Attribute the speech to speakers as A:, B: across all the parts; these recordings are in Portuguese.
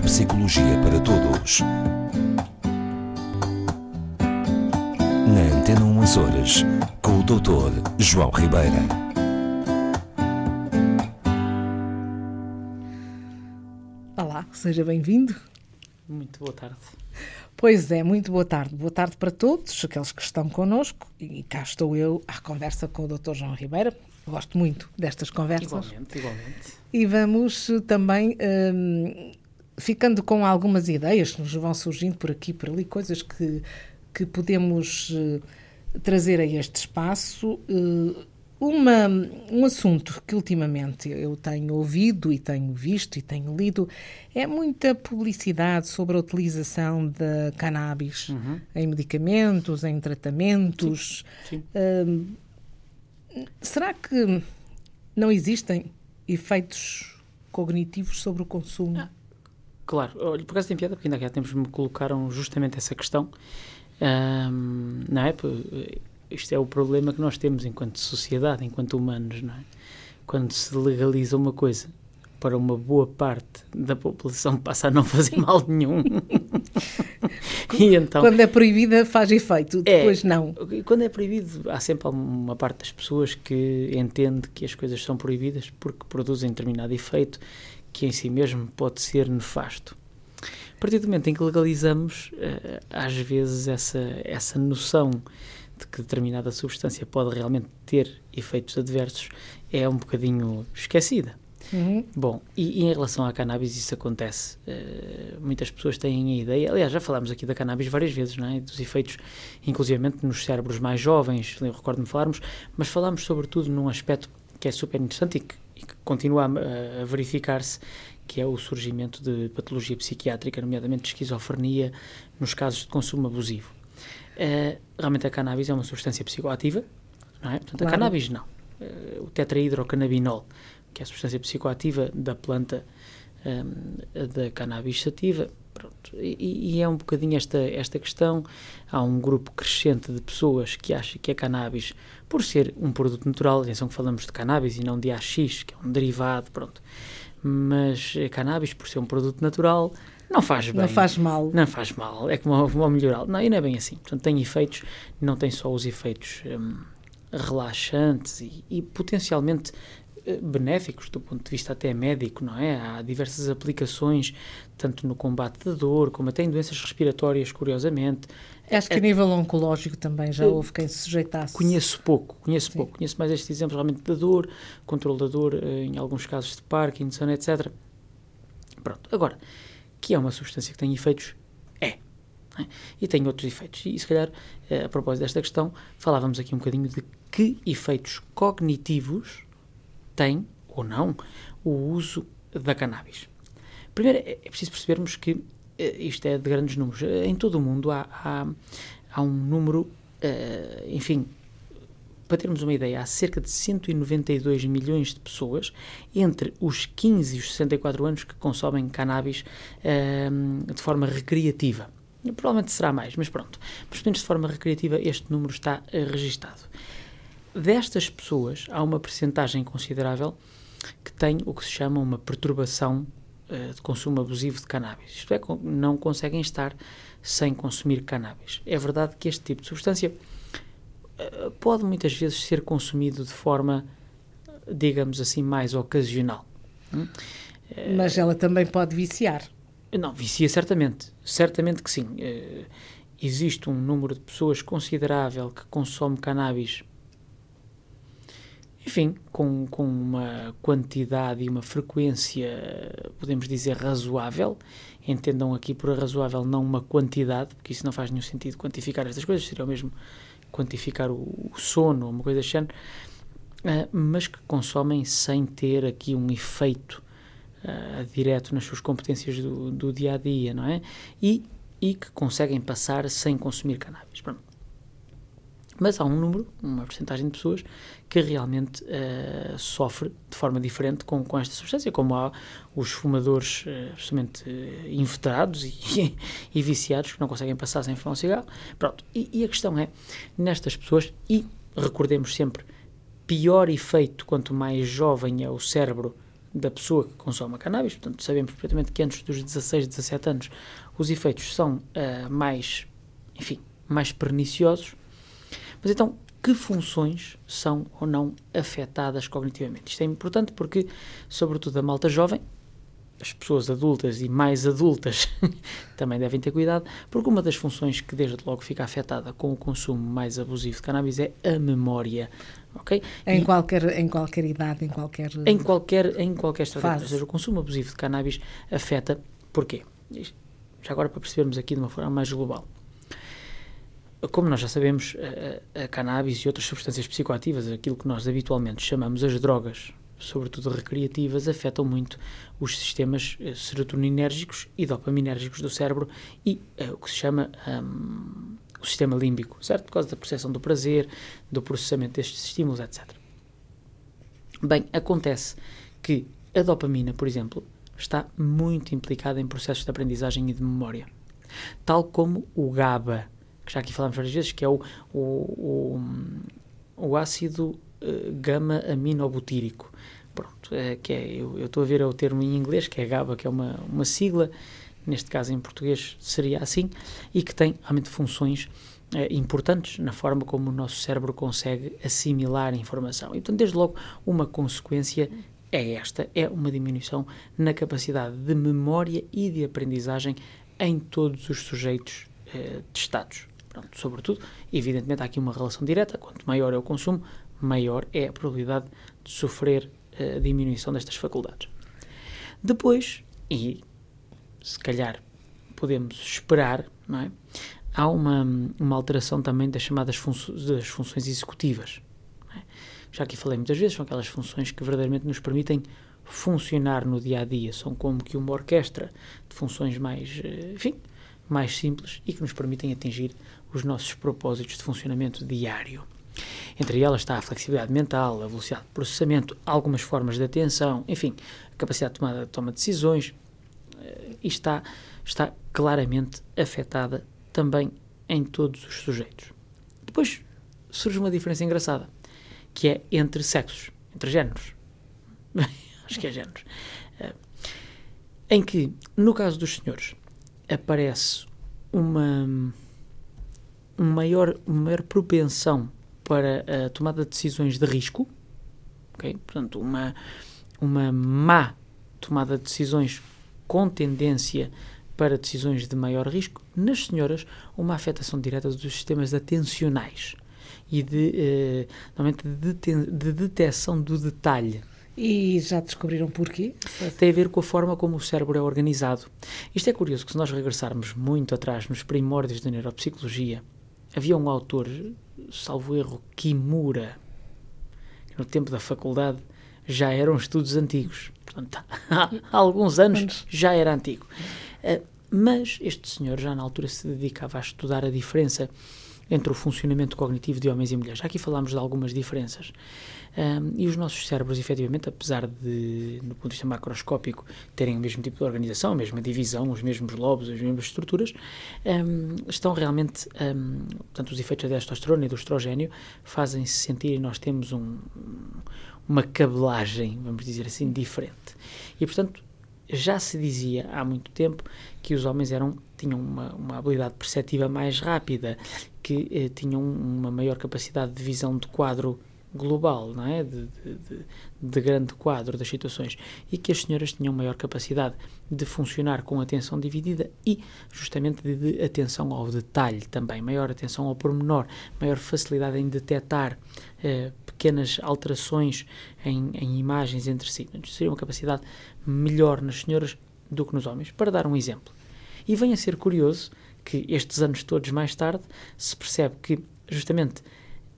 A: Neuropsicologia para Todos. Na Antena 1 Açores, com o Dr. João Ribeira.
B: Olá, seja bem-vindo.
C: Muito boa tarde.
B: Pois é, muito boa tarde. Boa tarde para todos, aqueles que estão connosco. E cá estou eu à conversa com o Dr. João Ribeira. Gosto muito destas conversas.
C: Igualmente, igualmente.
B: E vamos também hum, ficando com algumas ideias que nos vão surgindo por aqui e por ali, coisas que, que podemos eh, trazer a este espaço. Eh, uma, um assunto que ultimamente eu tenho ouvido e tenho visto e tenho lido é muita publicidade sobre a utilização da cannabis em medicamentos, em tratamentos.
C: Sim.
B: Hum, será que não existem efeitos cognitivos sobre o consumo?
C: Claro, olha, por acaso tem piada, porque ainda há tempos me colocaram justamente essa questão. Ahm, não é? P- Isto é o problema que nós temos enquanto sociedade, enquanto humanos, não é? Quando se legaliza uma coisa para uma boa parte da população passa a não fazer mal nenhum. e então,
B: Quando é proibida faz efeito,
C: É.
B: depois não.
C: Quando é proibido, há sempre uma parte das pessoas que entende que as coisas são proibidas porque produzem determinado efeito que em si mesmo pode ser nefasto. A partir do momento em que legalizamos, eh, às vezes essa, essa noção de que determinada substância pode realmente ter efeitos adversos é um bocadinho esquecida.
B: Uhum.
C: Bom, e, e em relação à cannabis isso acontece. Eh, muitas pessoas têm a ideia, aliás, já falámos aqui da cannabis várias vezes, não é? dos efeitos, inclusivamente nos cérebros mais jovens, recordo-me falarmos, mas falámos sobretudo num aspecto que é super interessante e que, e que continua a, a verificar-se, que é o surgimento de patologia psiquiátrica, nomeadamente de esquizofrenia, nos casos de consumo abusivo. Eh, realmente a cannabis é uma substância psicoativa, não é? Portanto,
B: Claro.
C: a cannabis não. Eh, o tetrahidrocannabinol, que é a substância psicoativa da planta ehm, da cannabis sativa. Pronto. E, e é um bocadinho esta, esta questão. Há um grupo crescente de pessoas que acha que a cannabis, por ser um produto natural, atenção que falamos de cannabis e não de AX, que é um derivado, pronto. Mas a cannabis, por ser um produto natural, não faz bem.
B: Não faz mal.
C: Não faz mal, é como ao melhoral. Não, e não é bem assim. Portanto, tem efeitos, não tem só os efeitos hum, relaxantes e, e potencialmente benéficos do ponto de vista até médico, não é? Há diversas aplicações, tanto no combate da dor, como até em doenças respiratórias, curiosamente.
B: Acho que a nível oncológico também já houve quem se sujeitasse.
C: Conheço pouco, conheço
B: Sim.
C: pouco. Conheço mais estes exemplos realmente da dor, controle da dor, eh, em alguns casos de Parkinson, etc. Pronto. Agora, que é uma substância que tem efeitos? É. é? E tem outros efeitos. E se calhar, eh, a propósito desta questão, falávamos aqui um bocadinho de que efeitos cognitivos tem ou não o uso da cannabis. Primeiro, é é preciso percebermos que eh, isto é de grandes números. Eh, Em todo o mundo há, há, há um número, eh, enfim, para termos uma ideia, há cerca de 192 milhões de pessoas entre os 15 e os 64 anos que consomem cannabis ehm, de forma recreativa. Provavelmente será mais, mas pronto. Mas pelo menos de forma recreativa este número está eh, registado. Destas pessoas, há uma percentagem considerável que tem o que se chama uma perturbação eh, de consumo abusivo de cannabis. Isto é, não conseguem estar sem consumir cannabis. É verdade que este tipo de substância eh, pode muitas vezes ser consumido de forma, digamos assim, mais ocasional. Hum?
B: Mas ela também pode viciar.
C: Não, vicia certamente. Certamente que sim. Eh, existe um número de pessoas considerável que consome cannabis, enfim, com, com uma quantidade e uma frequência, podemos dizer, razoável. Entendam aqui por razoável não uma quantidade, porque isso não faz nenhum sentido quantificar estas coisas, seria o mesmo quantificar o, o sono ou uma coisa assim, eh, mas que consomem sem ter aqui um efeito uh, direto nas suas competências do, do dia a dia, não é? E, e que conseguem passar sem consumir cannabis. Pronto. Mas há um número, uma porcentagem de pessoas que realmente uh, sofre de forma diferente com, com esta substância, como há os fumadores uh, absolutamente uh, e, e viciados que não conseguem passar sem fumar um cigarro. Pronto. E, e a questão é, nestas pessoas, e recordemos sempre, pior efeito quanto mais jovem é o cérebro da pessoa que consome a cannabis, portanto sabemos perfeitamente que antes dos 16, 17 anos os efeitos são uh, mais, enfim, mais perniciosos. Mas então, que funções são ou não afetadas cognitivamente? Isto é importante porque, sobretudo a malta jovem, as pessoas adultas e mais adultas também devem ter cuidado, porque uma das funções que desde logo fica afetada com o consumo mais abusivo de cannabis é a memória. Okay?
B: Em, qualquer, em qualquer idade, em qualquer.
C: Em qualquer, em qualquer estratégia. Ou seja, o consumo abusivo de cannabis afeta. Porquê? Já agora para percebermos aqui de uma forma mais global. Como nós já sabemos, a, a cannabis e outras substâncias psicoativas, aquilo que nós habitualmente chamamos as drogas, sobretudo recreativas, afetam muito os sistemas uh, serotoninérgicos e dopaminérgicos do cérebro e uh, o que se chama um, o sistema límbico, certo? Por causa da percepção do prazer, do processamento destes estímulos, etc. Bem, acontece que a dopamina, por exemplo, está muito implicada em processos de aprendizagem e de memória. Tal como o GABA, que já aqui falamos várias vezes, que é o, o, o, o ácido uh, gama-aminobutírico. Pronto, é, que é, eu estou a ver é o termo em inglês, que é GABA, que é uma, uma sigla, neste caso em português seria assim, e que tem realmente funções é, importantes na forma como o nosso cérebro consegue assimilar informação. E, portanto, desde logo, uma consequência é esta: é uma diminuição na capacidade de memória e de aprendizagem em todos os sujeitos eh, testados. Pronto, sobretudo, evidentemente, há aqui uma relação direta: quanto maior é o consumo, maior é a probabilidade de sofrer a diminuição destas faculdades. Depois, e se calhar podemos esperar, não é? há uma, uma alteração também das chamadas funço, das funções executivas. É? Já aqui falei muitas vezes, são aquelas funções que verdadeiramente nos permitem funcionar no dia a dia. São como que uma orquestra de funções mais, eh, enfim, mais simples e que nos permitem atingir os nossos propósitos de funcionamento diário. Entre elas está a flexibilidade mental, a velocidade de processamento, algumas formas de atenção, enfim, a capacidade de tomada toma de decisões, eh, e está, está claramente afetada também em todos os sujeitos. Depois surge uma diferença engraçada, que é entre sexos, entre géneros. Acho que é géneros. Eh, em que, no caso dos senhores, aparece uma, uma maior, uma maior propensão para a tomada de decisões de risco, okay? portanto, uma, uma má tomada de decisões com tendência para decisões de maior risco, nas senhoras, uma afetação direta dos sistemas atencionais e de, eh, de, de detecção do detalhe.
B: E já descobriram porquê?
C: Tem a ver com a forma como o cérebro é organizado. Isto é curioso, que se nós regressarmos muito atrás, nos primórdios da neuropsicologia, havia um autor salvo erro, Kimura, que no tempo da faculdade já eram estudos antigos. Portanto, há alguns anos já era antigo. Uh, mas este senhor já na altura se dedicava a estudar a diferença entre o funcionamento cognitivo de homens e mulheres. Aqui falámos de algumas diferenças. Um, e os nossos cérebros, efetivamente, apesar de, no ponto de vista macroscópico, terem o mesmo tipo de organização, a mesma divisão, os mesmos lobos, as mesmas estruturas, um, estão realmente, um, portanto, os efeitos da testosterona e do estrogênio fazem-se sentir e nós temos um, uma cabelagem, vamos dizer assim, diferente. E, portanto, já se dizia há muito tempo que os homens eram tinham uma, uma habilidade perceptiva mais rápida, que eh, tinham uma maior capacidade de visão de quadro global, não é? De, de, de, grande quadro das situações e que as senhoras tinham maior capacidade de funcionar com atenção dividida e justamente de, de atenção ao detalhe também, maior atenção ao pormenor, maior facilidade em detectar eh, pequenas alterações em, em, imagens entre si. Seria uma capacidade melhor nas senhoras do que nos homens. Para dar um exemplo, e vem a ser curioso que estes anos todos mais tarde se percebe que justamente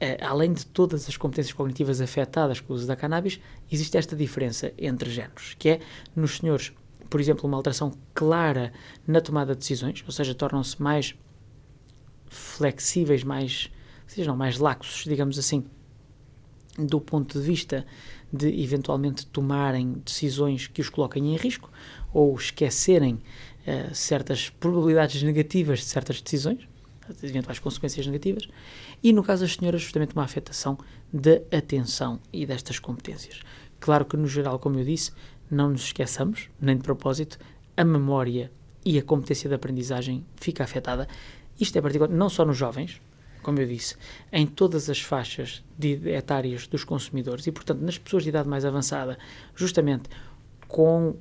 C: eh, além de todas as competências cognitivas afetadas com o uso da cannabis, existe esta diferença entre géneros, que é nos senhores, por exemplo, uma alteração clara na tomada de decisões, ou seja, tornam-se mais flexíveis, mais, seja, não, mais laxos, digamos assim, do ponto de vista de eventualmente tomarem decisões que os coloquem em risco ou esquecerem uh, certas probabilidades negativas de certas decisões, eventuais consequências negativas, e no caso das senhoras, justamente uma afetação da atenção e destas competências. Claro que, no geral, como eu disse, não nos esqueçamos, nem de propósito, a memória e a competência de aprendizagem fica afetada. Isto é particular não só nos jovens, como eu disse, em todas as faixas etárias dos consumidores e, portanto, nas pessoas de idade mais avançada, justamente com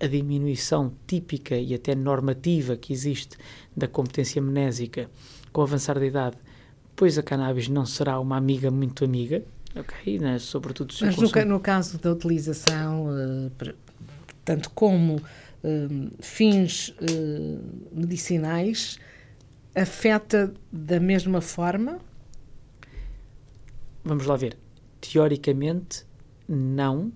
C: a diminuição típica e até normativa que existe da competência mnésica com o avançar da idade, pois a cannabis não será uma amiga muito amiga, ok? Né? Sobretudo se
B: Mas no, no, caso da utilização, uh, tanto como uh, fins uh, medicinais, afeta da mesma forma?
C: Vamos lá ver. Teoricamente, não,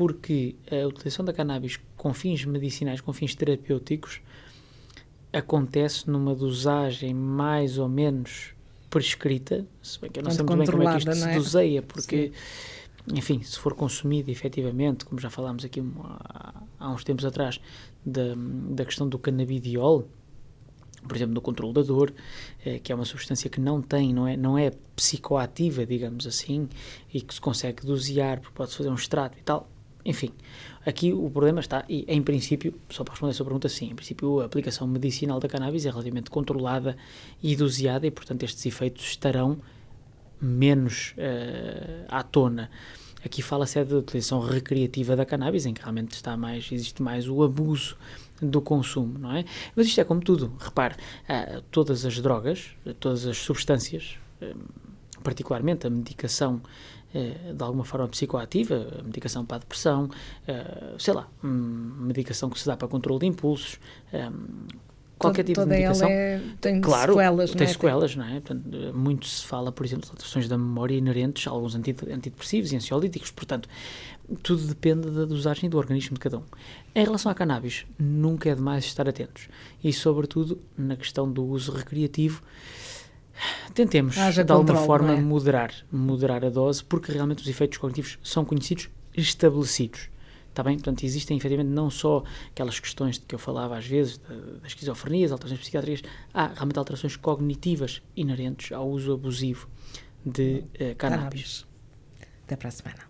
C: porque a utilização da cannabis com fins medicinais, com fins terapêuticos, acontece numa dosagem mais ou menos prescrita, se bem que eu não sei muito bem como é que isto se é? doseia, porque, Sim. enfim, se for consumido efetivamente, como já falámos aqui há, há uns tempos atrás, da, da questão do canabidiol, por exemplo, no controle da dor, eh, que é uma substância que não tem, não é, não é psicoativa, digamos assim, e que se consegue dosear, porque pode fazer um extrato e tal, enfim, aqui o problema está, e em princípio, só para responder a sua pergunta, sim, em princípio a aplicação medicinal da cannabis é relativamente controlada e doseada e, portanto, estes efeitos estarão menos uh, à tona. Aqui fala-se é da utilização recreativa da cannabis, em que realmente está mais, existe mais o abuso do consumo, não é? Mas isto é como tudo, repare, uh, todas as drogas, todas as substâncias, uh, particularmente a medicação eh, de alguma forma psicoativa, medicação para a depressão, eh, sei lá, medicação que se dá para controle de impulsos, eh, qualquer tipo
B: Toda
C: de medicação.
B: Ela é, tem
C: claro,
B: sequelas,
C: tem
B: não é?
C: sequelas, não é? Portanto, muito se fala, por exemplo, de alterações da memória inerentes a alguns antidepressivos e ansiolíticos, portanto, tudo depende da dosagem do organismo de cada um. Em relação à cannabis, nunca é demais estar atentos. E, sobretudo, na questão do uso recreativo, Tentemos, Haja de alguma forma, é? moderar, moderar a dose, porque realmente os efeitos cognitivos são conhecidos, estabelecidos. Está bem? Portanto, existem efetivamente não só aquelas questões de que eu falava às vezes, das esquizofrenias, alterações psiquiátricas, há realmente alterações cognitivas inerentes ao uso abusivo de uh, cannabis. cannabis.
B: Até para a semana.